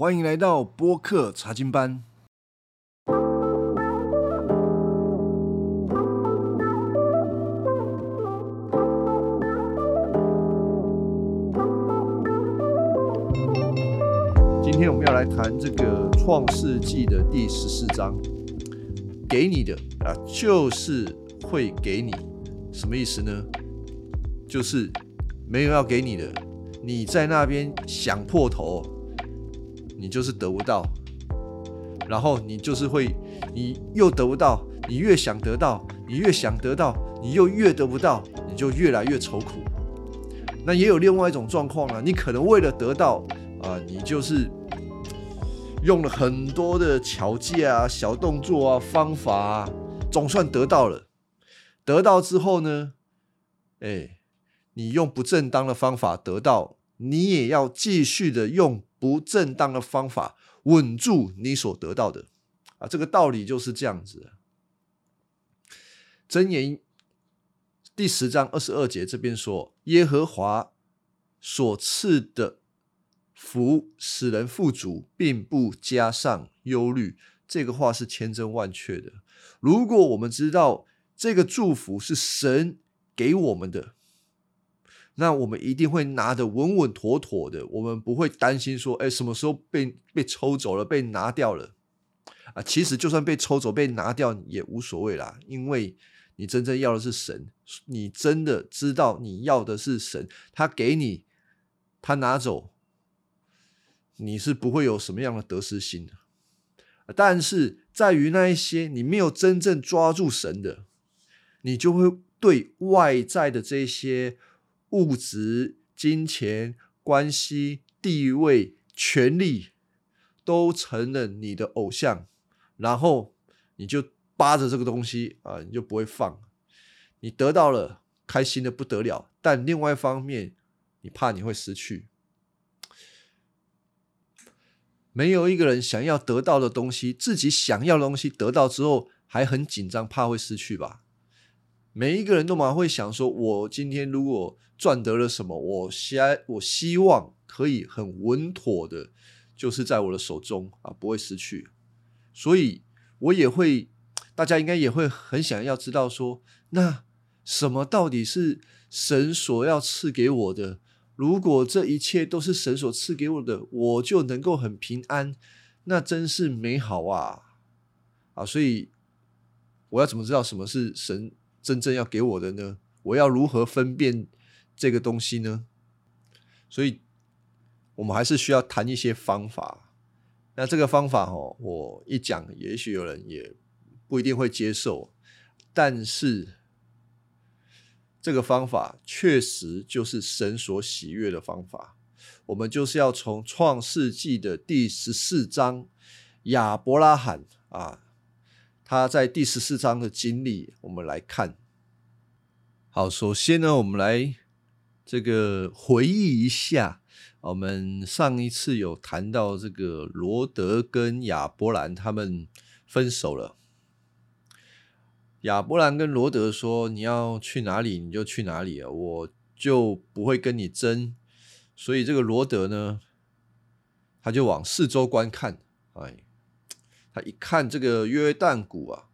欢迎来到播客查经班。今天我们要来谈这个《创世纪》的第十四章，给你的啊，就是会给你，什么意思呢？就是没有要给你的，你在那边想破头，你就是得不到，然后你就是会，你又得不到，你越想得到，你越想得到，你又越得不到，你就越来越愁苦。那也有另外一种状况啊，你可能为了得到啊，你就是用了很多的巧计啊、小动作啊、方法啊，总算得到了。得到之后呢，哎，你用不正当的方法得到，你也要继续的用不正当的方法稳住你所得到的啊。这个道理就是这样子。箴言第十章二十二节这边说：“耶和华所赐的福使人富足，并不加上忧虑。”这个话是千真万确的。如果我们知道这个祝福是神给我们的，那我们一定会拿得稳稳妥妥的。我们不会担心说：“哎，什么时候被被抽走了，被拿掉了？”啊，其实就算被抽走、被拿掉也无所谓啦，因为。你真正要的是神，你真的知道你要的是神，他给你，他拿走，你是不会有什么样的得失心的。但是在于那一些你没有真正抓住神的，你就会对外在的这些物质、金钱、关系、地位、权力都成了你的偶像，然后你就。扒着这个东西啊，你就不会放。你得到了，开心的不得了。但另外一方面，你怕你会失去。没有一个人想要得到的东西，自己想要的东西得到之后还很紧张，怕会失去吧？每一个人都蛮会想说：我今天如果赚得了什么，我希我希望可以很稳妥的，就是在我的手中啊，不会失去。所以我也会。大家应该也会很想要知道，说那什么到底是神所要赐给我的？如果这一切都是神所赐给我的，我就能够很平安，那真是美好啊！啊，所以我要怎么知道什么是神真正要给我的呢？我要如何分辨这个东西呢？所以，我们还是需要谈一些方法。那这个方法哦，我一讲，也许有人也。不一定会接受，但是这个方法确实就是神所喜悦的方法。我们就是要从创世纪的第十四章亚伯拉罕啊，他在第十四章的经历，我们来看。好，首先呢，我们来这个回忆一下，我们上一次有谈到这个罗德跟亚伯兰他们分手了。亚伯兰跟罗德说：“你要去哪里，你就去哪里啊，我就不会跟你争。”所以这个罗德呢，他就往四周观看。哎，他一看这个约旦谷啊，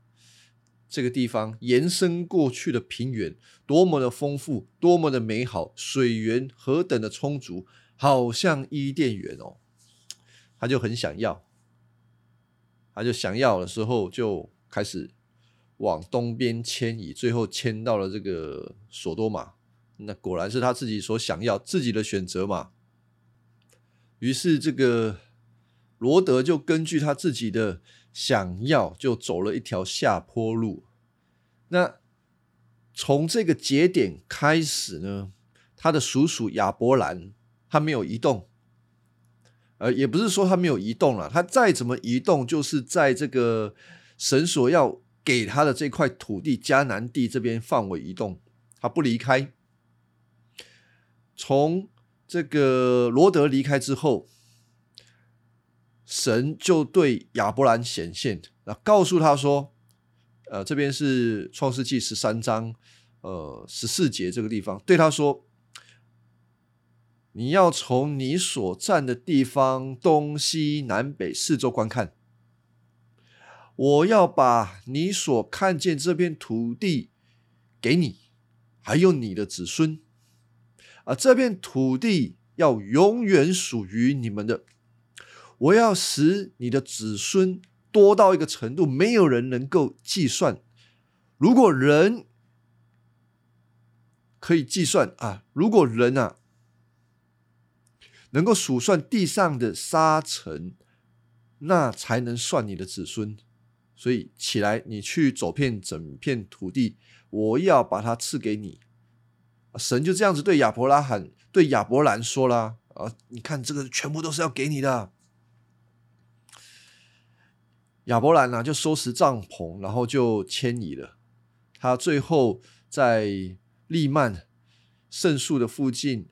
这个地方延伸过去的平原多么的丰富，多么的美好，水源何等的充足，好像伊甸园哦。他就很想要，他就想要的时候就开始。往东边迁移，最后迁到了这个索多玛。那果然是他自己所想要、自己的选择嘛。于是，这个罗德就根据他自己的想要，就走了一条下坡路。那从这个节点开始呢，他的叔叔亚伯兰他没有移动，呃，也不是说他没有移动了，他再怎么移动，就是在这个神所要。给他的这块土地迦南地这边范围移动，他不离开。从这个罗德离开之后，神就对亚伯兰显现，那告诉他说：“呃，这边是创世纪十三章，呃十四节这个地方，对他说，你要从你所站的地方东西南北四周观看。我要把你所看见这片土地给你，还有你的子孙。啊，这片土地要永远属于你们的。我要使你的子孙多到一个程度，没有人能够计算。如果人可以计算啊，如果人啊。能够数算地上的沙尘，那才能算你的子孙。所以起来，你去走遍整片土地，我要把它赐给你。神就这样子对亚伯拉罕、对亚伯兰说了：“啊，你看这个全部都是要给你的。”亚伯兰呢，就收拾帐篷，然后就迁移了。他最后在利曼圣树的附近。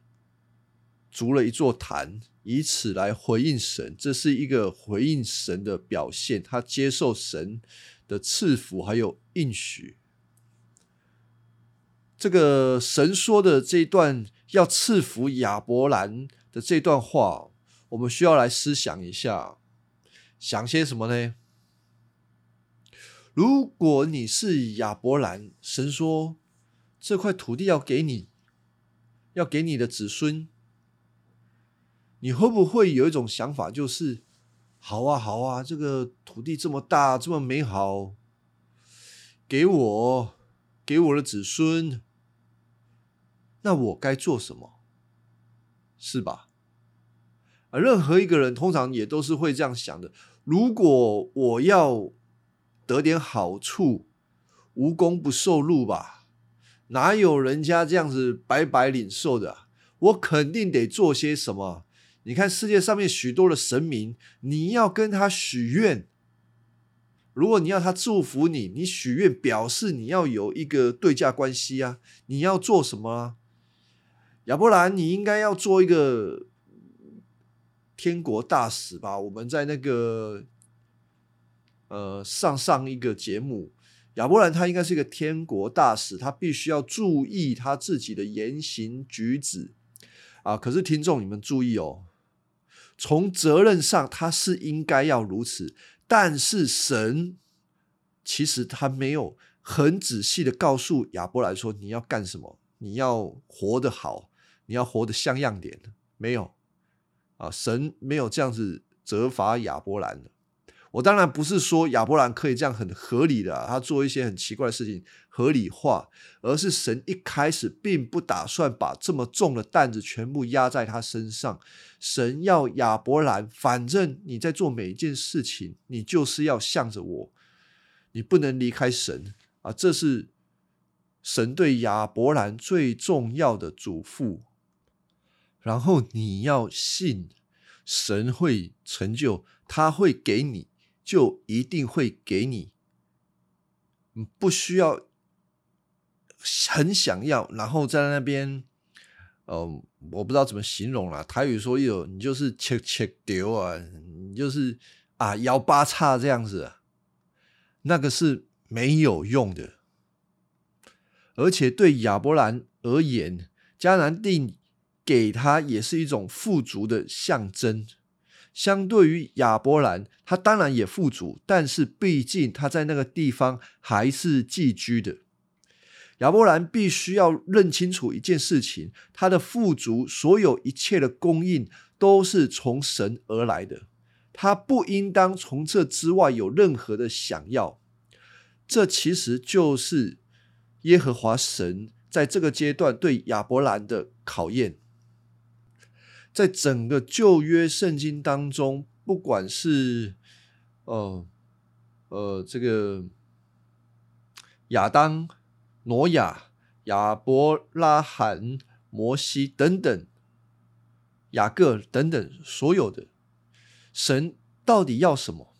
筑了一座坛，以此来回应神，这是一个回应神的表现。他接受神的赐福，还有应许。这个神说的这一段要赐福亚伯兰的这段话，我们需要来思想一下，想些什么呢？如果你是亚伯兰，神说这块土地要给你，要给你的子孙。你会不会有一种想法，就是好啊，好啊，这个土地这么大，这么美好，给我，给我的子孙，那我该做什么？是吧？啊，任何一个人通常也都是会这样想的。如果我要得点好处，无功不受禄吧？哪有人家这样子白白领受的？我肯定得做些什么。你看世界上面许多的神明，你要跟他许愿。如果你要他祝福你，你许愿表示你要有一个对价关系啊。你要做什么啊？亚伯兰，你应该要做一个天国大使吧？我们在那个呃上上一个节目，亚伯兰他应该是一个天国大使，他必须要注意他自己的言行举止啊。可是听众你们注意哦。从责任上，他是应该要如此，但是神其实他没有很仔细的告诉亚伯兰说你要干什么，你要活得好，你要活得像样点，没有啊，神没有这样子责罚亚伯兰的。我当然不是说亚伯兰可以这样很合理的，他做一些很奇怪的事情合理化，而是神一开始并不打算把这么重的担子全部压在他身上。神要亚伯兰，反正你在做每一件事情，你就是要向着我，你不能离开神啊！这是神对亚伯兰最重要的嘱咐。然后你要信，神会成就，他会给你。就一定会给你，不需要很想要，然后在那边，呃，我不知道怎么形容了。台语说有，你就是切切丢啊，你就是啊摇八叉这样子，那个是没有用的。而且对亚伯兰而言，迦南地给他也是一种富足的象征。相对于亚伯兰，他当然也富足，但是毕竟他在那个地方还是寄居的。亚伯兰必须要认清楚一件事情：他的富足，所有一切的供应都是从神而来的，他不应当从这之外有任何的想要。这其实就是耶和华神在这个阶段对亚伯兰的考验。在整个旧约圣经当中，不管是呃呃这个亚当、挪亚、亚伯拉罕、摩西等等、雅各等等，所有的神到底要什么？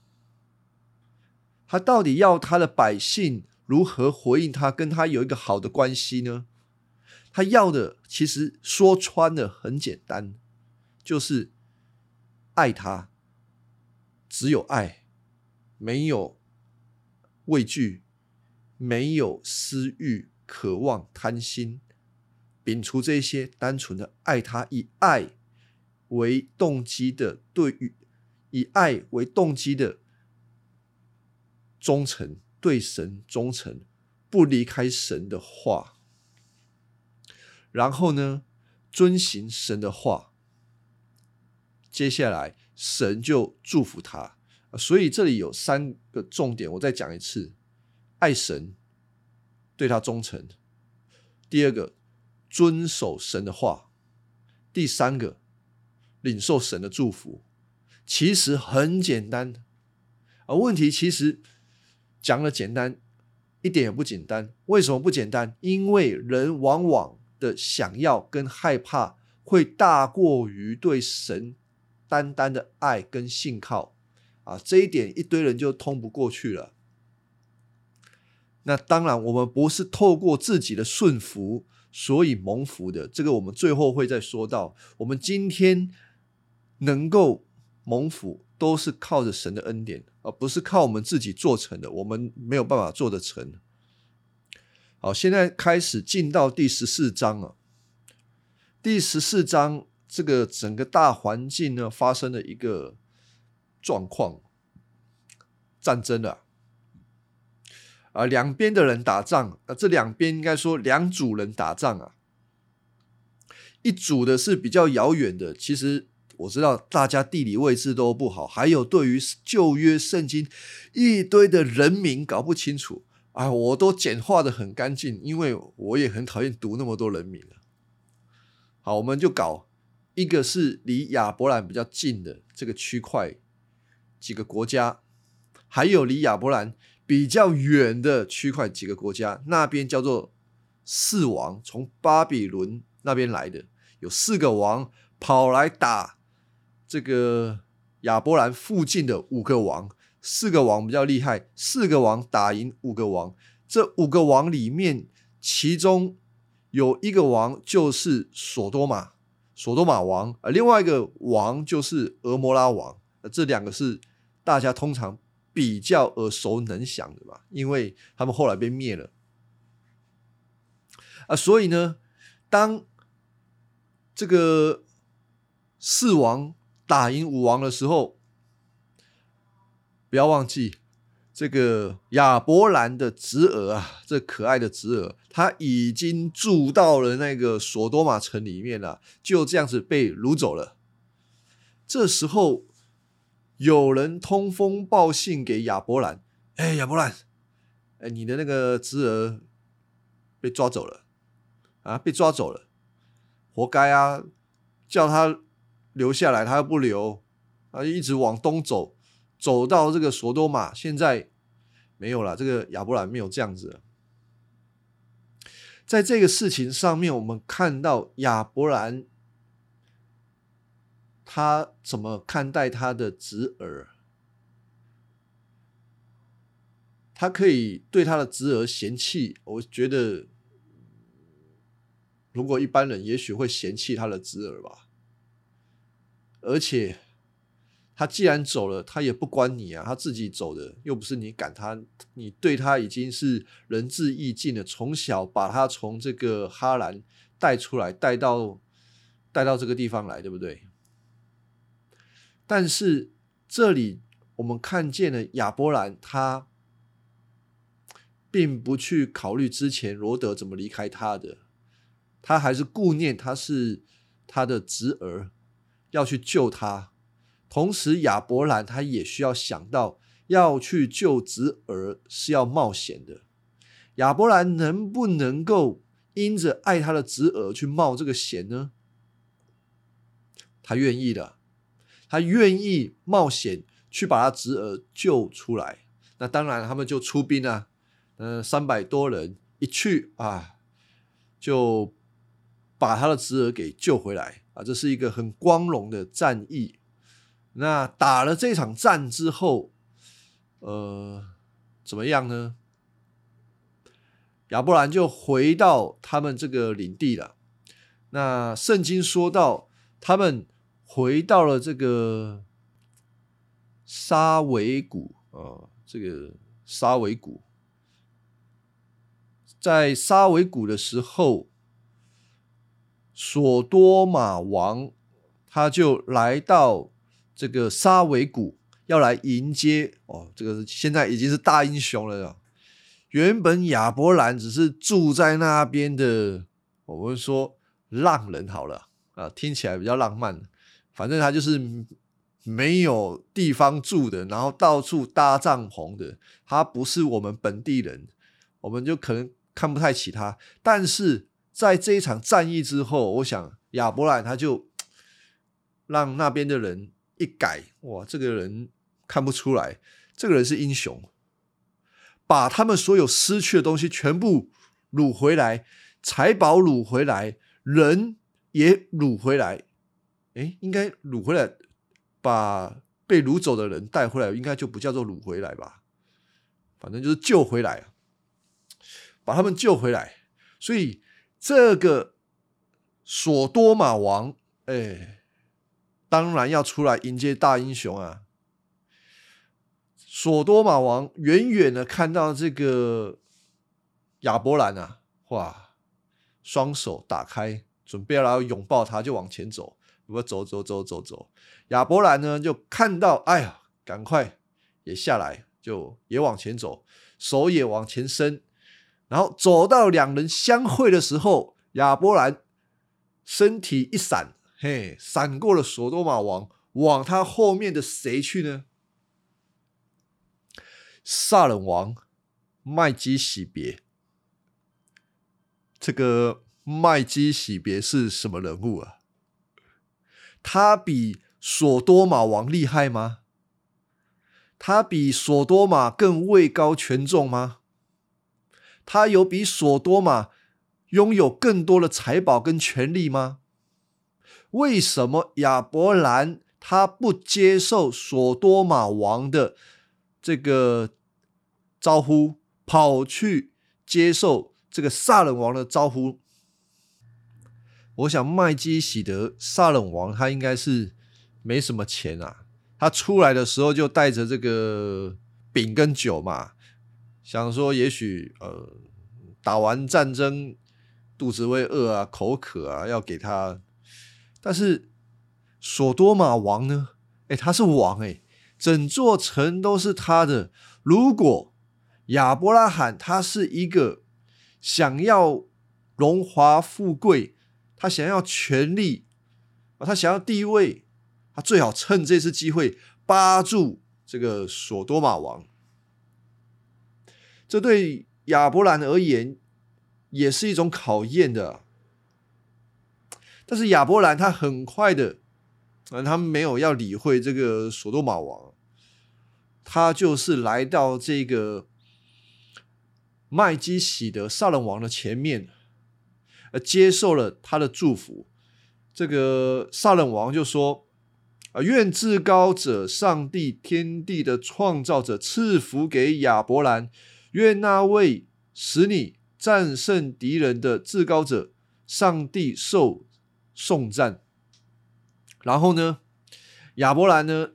他到底要他的百姓如何回应他，跟他有一个好的关系呢？他要的其实说穿了很简单。就是爱他，只有爱，没有畏惧，没有私欲、渴望、贪心，摒除这些单纯的爱他，以爱为动机的对于以爱为动机的忠诚，对神忠诚，不离开神的话，然后呢，遵行神的话，接下来神就祝福他。所以这里有三个重点，我再讲一次：爱神，对他忠诚；第二个，遵守神的话；第三个，领受神的祝福。其实很简单，而问题其实讲的简单，一点也不简单。为什么不简单？因为人往往的想要跟害怕，会大过于对神单单的爱跟信靠。啊，这一点一堆人就通不过去了。那当然，我们不是透过自己的顺服，所以蒙福的。这个我们最后会再说到。我们今天能够蒙福，都是靠着神的恩典，而不是靠我们自己做成的。我们没有办法做得成。好，现在开始进到第十四章了。第十四章这个整个大环境呢，发生了一个。状况，战争了啊！两边的人打仗啊，这两边应该说两组人打仗啊。一组的是比较遥远的，其实我知道大家地理位置都不好，还有对于旧约圣经一堆的人名搞不清楚啊，我都简化的很干净，因为我也很讨厌读那么多人名。好，我们就搞一个是离亚伯兰比较近的这个区块。几个国家，还有离亚伯兰比较远的区块，几个国家那边叫做四王，从巴比伦那边来的，有四个王跑来打这个亚伯兰附近的五个王，四个王比较厉害，四个王打赢五个王，这五个王里面，其中有一个王就是索多玛，索多玛王，而另外一个王就是俄摩拉王，这两个是。大家通常比较耳熟能详的吧，因为他们后来被灭了啊，所以呢，当这个四王打赢五王的时候，不要忘记这个亚伯兰的侄儿啊，这可爱的侄儿，他已经住到了那个索多玛城里面了，就这样子被掳走了。这时候。有人通风报信给亚伯兰，哎，亚伯兰，哎，你的那个侄儿被抓走了，啊，被抓走了，活该啊！叫他留下来，他又不留，啊，一直往东走，走到这个索多玛，现在没有了。这个亚伯兰没有这样子，在这个事情上面，我们看到亚伯兰。他怎么看待他的侄儿？他可以对他的侄儿嫌弃，我觉得，如果一般人也许会嫌弃他的侄儿吧。而且，他既然走了，他也不关你啊，他自己走的，又不是你赶他，你对他已经是仁至义尽了。从小把他从这个哈兰带出来，带到带到这个地方来，对不对？但是这里我们看见了亚伯兰，他并不去考虑之前罗德怎么离开他的，他还是顾念他是他的侄儿，要去救他。同时，亚伯兰他也需要想到要去救侄儿是要冒险的。亚伯兰能不能够因着爱他的侄儿去冒这个险呢？他愿意的。他愿意冒险去把他侄儿救出来，那当然他们就出兵啊，嗯，三百多人一去啊，就把他的侄儿给救回来啊，这是一个很光荣的战役。那打了这场战之后，呃，怎么样呢？亚伯兰就回到他们这个领地了。那圣经说到他们。回到了这个沙维谷啊，这个沙维谷，在沙维谷的时候，索多玛王他就来到这个沙维谷，要来迎接哦，这个现在已经是大英雄了。原本亚伯兰只是住在那边的，我们说浪人好了啊，听起来比较浪漫。反正他就是没有地方住的，然后到处搭帐篷的。他不是我们本地人，我们就可能看不太起他。但是在这一场战役之后，我想亚伯兰他就让那边的人一改，哇，这个人看不出来，这个人是英雄。把他们所有失去的东西全部掳回来，财宝掳回来，人也掳回来。哎，应该掳回来，把被掳走的人带回来，应该就不叫做掳回来吧？反正就是救回来，把他们救回来。所以这个索多玛王，哎，当然要出来迎接大英雄啊。索多玛王远远的看到这个亚伯兰啊，哇，双手打开，准备要来拥抱他，就往前走。我走走走走走，亚伯兰呢就看到，哎呀，赶快也下来，就也往前走，手也往前伸，然后走到两人相会的时候，亚伯兰身体一闪，嘿，闪过了索多玛王，往他后面的谁去呢？萨冷王麦基喜别，这个麦基喜别是什么人物啊？他比索多玛王厉害吗？他比索多玛更位高权重吗？他有比索多玛拥有更多的财宝跟权力吗？为什么亚伯兰他不接受索多玛王的？这个招呼跑去接受这个萨冷王的招呼，我想麦基喜德萨冷王他应该是没什么钱啊，他出来的时候就带着这个饼跟酒嘛，想说也许呃打完战争肚子会饿啊口渴啊要给他，但是索多玛王呢？哎，他是王哎。整座城都是他的。如果亚伯拉罕他是一个想要荣华富贵，他想要权力，他想要地位，他最好趁这次机会扒住这个索多玛王。这对亚伯兰而言也是一种考验的。但是亚伯兰他很快的，啊，他们没有要理会这个索多玛王。他就是来到这个麦基喜德萨冷王的前面，呃，接受了他的祝福。这个萨冷王就说：“啊，愿至高者上帝天地的创造者赐福给亚伯兰，愿那位使你战胜敌人的至高者上帝受送赞。”然后呢，亚伯兰呢？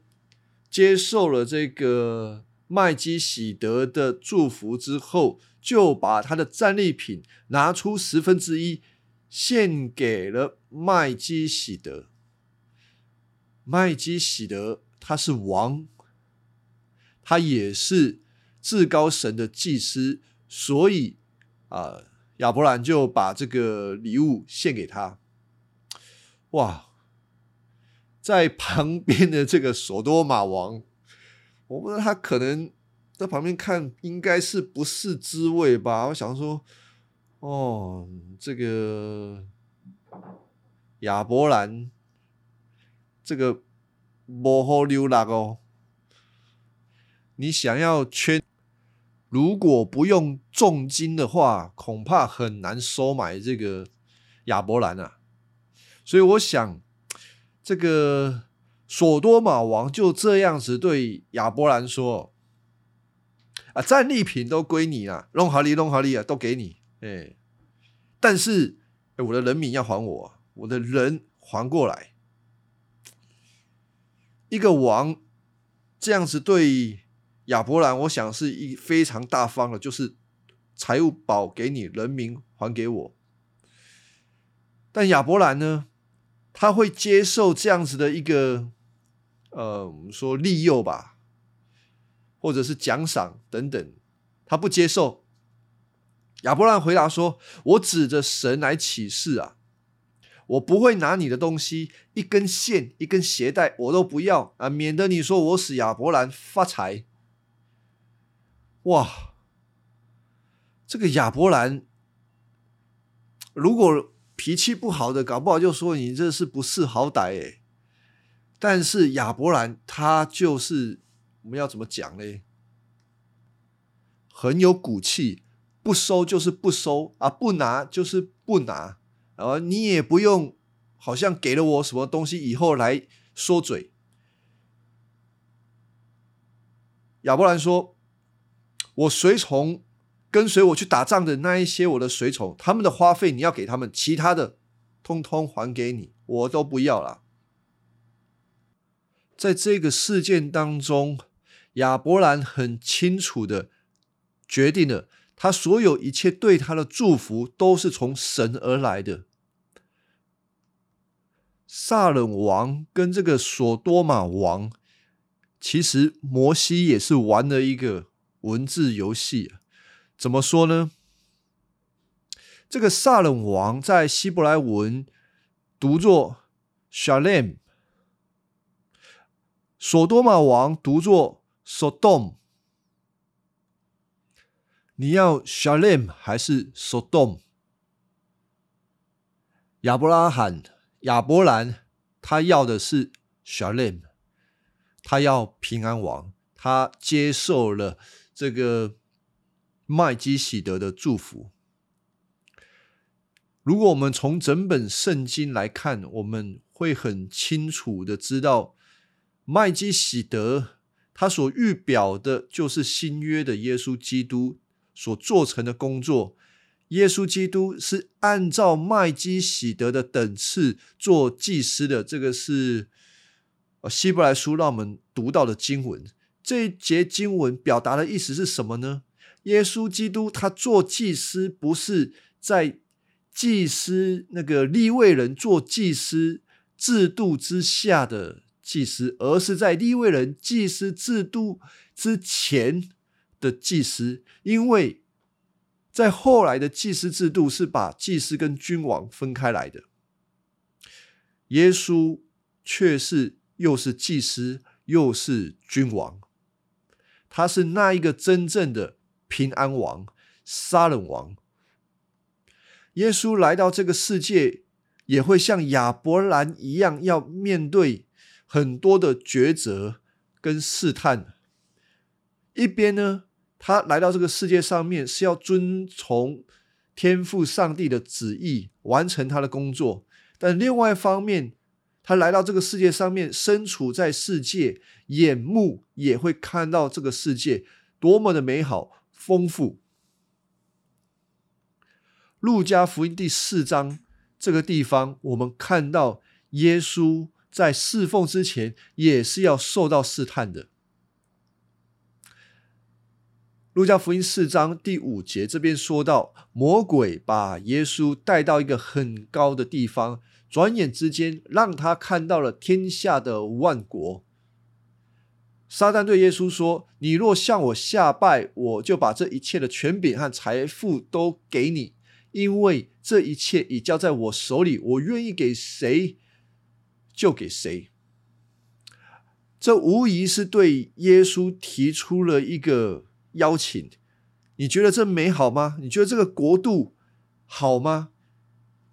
接受了这个麦基喜德的祝福之后，就把他的战利品拿出十分之一献给了麦基喜德。麦基喜德他是王，他也是至高神的祭司，所以啊，亚伯兰就把这个礼物献给他。哇！在旁边的这个索多玛王，我不知道他可能在旁边看，应该是不是滋味吧？我想说，哦，这个亚伯兰，这个不好溜啦哦。你想要圈，如果不用重金的话，恐怕很难收买这个亚伯兰啊。所以我想。这个索多玛王就这样子对亚伯兰说：“啊，战利品都归你了，弄好利，弄好利啊，都给你。哎，但是我的人民要还我，我的人还过来。一个王这样子对亚伯兰，我想是一非常大方的，就是财物保给你，人民还给我。”但亚伯兰呢，他会接受这样子的一个呃，我们说利诱吧，或者是奖赏等等，他不接受。亚伯兰回答说：“我指着神来起誓啊，我不会拿你的东西，一根线、一根鞋带，我都不要啊，免得你说我使亚伯兰发财。”哇，这个亚伯兰如果脾气不好的，搞不好就说你这是不识好歹诶。但是亚伯兰他就是我们要怎么讲呢？很有骨气。不收就是不收啊，不拿就是不拿，然后你也不用好像给了我什么东西以后来说嘴。亚伯兰说：“我随从跟随我去打仗的那一些我的随从，他们的花费你要给他们，其他的通通还给你，我都不要了。”在这个事件当中，亚伯兰很清楚的决定了。他所有一切对他的祝福都是从神而来的。撒冷王跟这个索多玛王，其实摩西也是玩了一个文字游戏。怎么说呢？这个撒冷王在希伯来文读作 Shalem，索多玛王读作 Sodom。你要 Shalem 还是 Sodom？亚伯拉罕、亚伯兰，他要的是 Shalem，他要平安王，他接受了这个麦基喜德的祝福。如果我们从整本圣经来看，我们会很清楚的知道，麦基喜德他所预表的就是新约的耶稣基督。所做成的工作，耶稣基督是按照麦基喜德的等次做祭司的。这个是希伯来书让我们读到的经文。这一节经文表达的意思是什么呢？耶稣基督他做祭司，不是在祭司那个立位人做祭司制度之下的祭司，而是在立位人祭司制度之前。的祭司，因为在后来的祭司制度是把祭司跟君王分开来的，耶稣却是又是祭司又是君王，他是那一个真正的平安王、杀人王。耶稣来到这个世界，也会像亚伯兰一样，要面对很多的抉择跟试探，一边呢。他来到这个世界上面是要遵从天父上帝的旨意，完成他的工作。但另外一方面，他来到这个世界上面，身处在世界，眼目也会看到这个世界多么的美好、丰富。路加福音第四章这个地方，我们看到耶稣在侍奉之前，也是要受到试探的。路加福音四章第五节这边说到，魔鬼把耶稣带到一个很高的地方，转眼之间让他看到了天下的万国。撒旦对耶稣说：“你若向我下拜，我就把这一切的权柄和财富都给你，因为这一切已交在我手里，我愿意给谁就给谁。”这无疑是对耶稣提出了一个。邀请，你觉得这美好吗？你觉得这个国度好吗？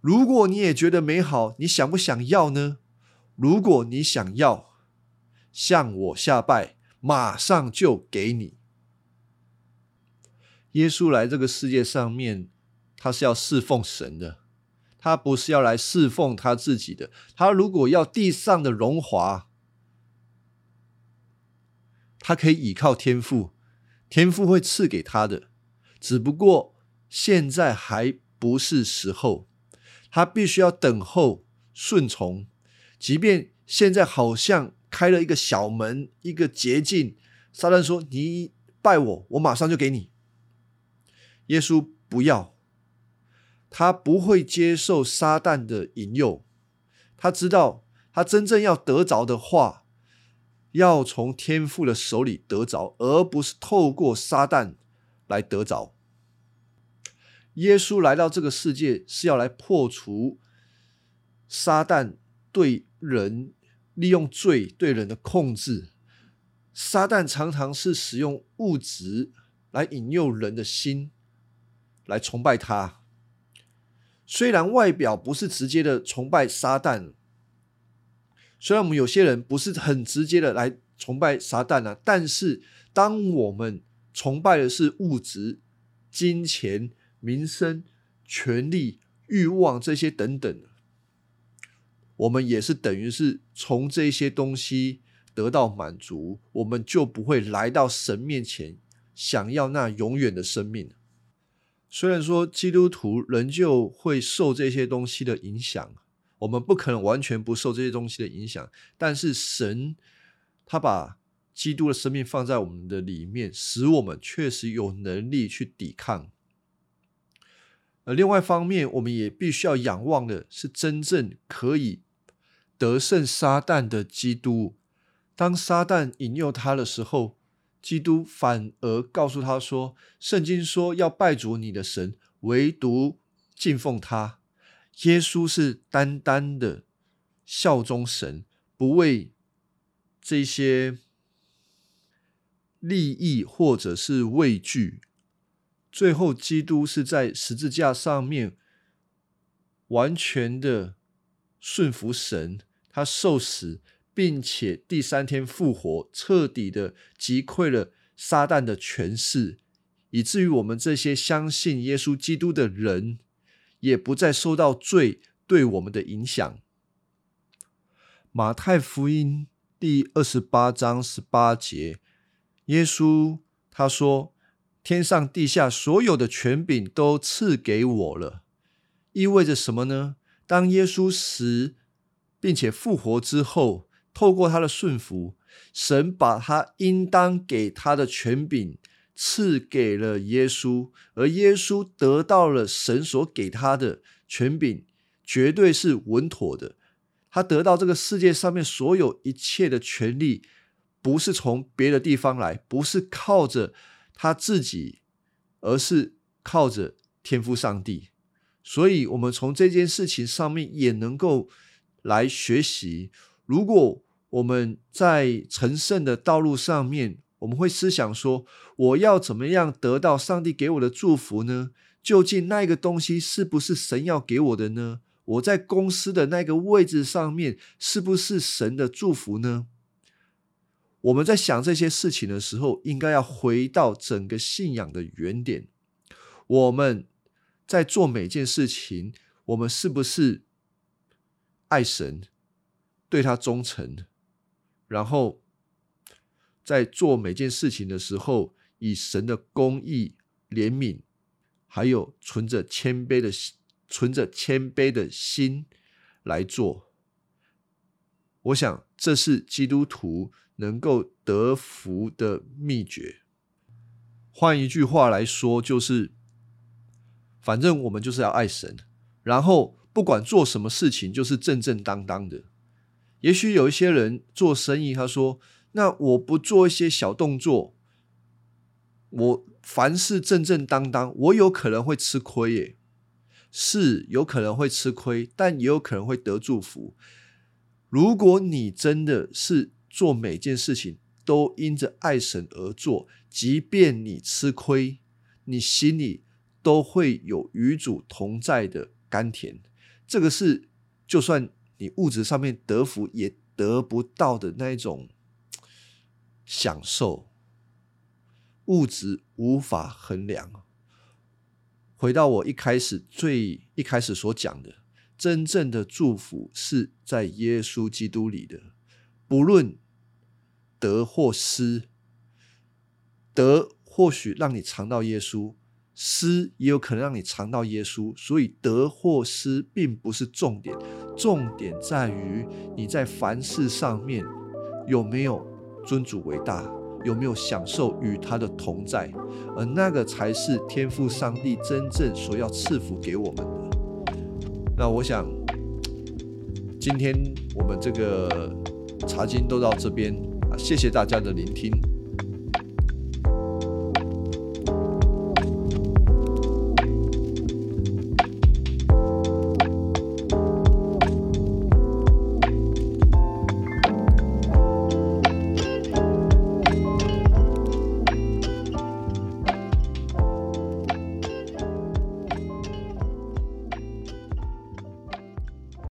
如果你也觉得美好，你想不想要呢？如果你想要，向我下拜，马上就给你。耶稣来这个世界上面，他是要侍奉神的，他不是要来侍奉他自己的。他如果要地上的荣华，他可以倚靠天赋。天父会赐给他的，只不过现在还不是时候，他必须要等候顺从。即便现在好像开了一个小门，一个捷径，撒旦说：“你拜我，我马上就给你。”耶稣不要，他不会接受撒旦的引诱，他知道他真正要得着的话，要从天父的手里得着，而不是透过撒旦来得着。耶稣来到这个世界是要来破除撒旦对人利用罪对人的控制。撒旦常常是使用物质来引诱人的心，来崇拜他。虽然外表不是直接的崇拜撒旦，虽然我们有些人不是很直接的来崇拜撒旦啊，但是当我们崇拜的是物质、金钱。民生、权力、欲望这些等等，我们也是等于是从这些东西得到满足，我们就不会来到神面前，想要那永远的生命。虽然说基督徒仍旧会受这些东西的影响，我们不可能完全不受这些东西的影响，但是神他把基督的生命放在我们的里面，使我们确实有能力去抵抗。而另外一方面，我们也必须要仰望的是真正可以得胜撒旦的基督。当撒旦引诱他的时候，基督反而告诉他说：“圣经说要拜主你的神，唯独敬奉他。”耶稣是单单的效忠神，不为这些利益或者是畏惧。最后，基督是在十字架上面完全的顺服神，他受死，并且第三天复活，彻底的击溃了撒旦的权势，以至于我们这些相信耶稣基督的人，也不再受到罪对我们的影响。马太福音第二十八章十八节，耶稣他说。天上地下所有的权柄都赐给我了，意味着什么呢？当耶稣死并且复活之后，透过他的顺服，神把他应当给他的权柄赐给了耶稣，而耶稣得到了神所给他的权柄，绝对是稳妥的。他得到这个世界上面所有一切的权利，不是从别的地方来，不是靠着。他自己，而是靠着天赋上帝，所以，我们从这件事情上面也能够来学习。如果我们在成圣的道路上面，我们会思想说：我要怎么样得到上帝给我的祝福呢？究竟那个东西是不是神要给我的呢？我在公司的那个位置上面，是不是神的祝福呢？我们在想这些事情的时候，应该要回到整个信仰的原点。我们在做每件事情，我们是不是爱神，对他忠诚？然后在做每件事情的时候，以神的公义、怜悯，还有存着谦卑的、存着谦卑的心来做。我想，这是基督徒。能够得福的秘诀，换一句话来说，就是反正我们就是要爱神，然后不管做什么事情，就是正正当当的。也许有一些人做生意，他说：“那我不做一些小动作，我凡事正正当当，我有可能会吃亏耶。”是有可能会吃亏，但也有可能会得祝福。如果你真的是。做每件事情都因着爱神而做，即便你吃亏，你心里都会有与主同在的甘甜。这个是就算你物质上面得福也得不到的那一种享受，物质无法衡量。回到我一开始最一开始所讲的，真正的祝福是在耶稣基督里的，不论。得或失，得或许让你尝到耶稣，失也有可能让你尝到耶稣。所以得或失并不是重点，重点在于你在凡事上面有没有尊主为大，有没有享受与他的同在，而那个才是天赋上帝真正所要赐福给我们的。那我想，今天我们这个茶经都到这边啊，谢谢大家的聆听。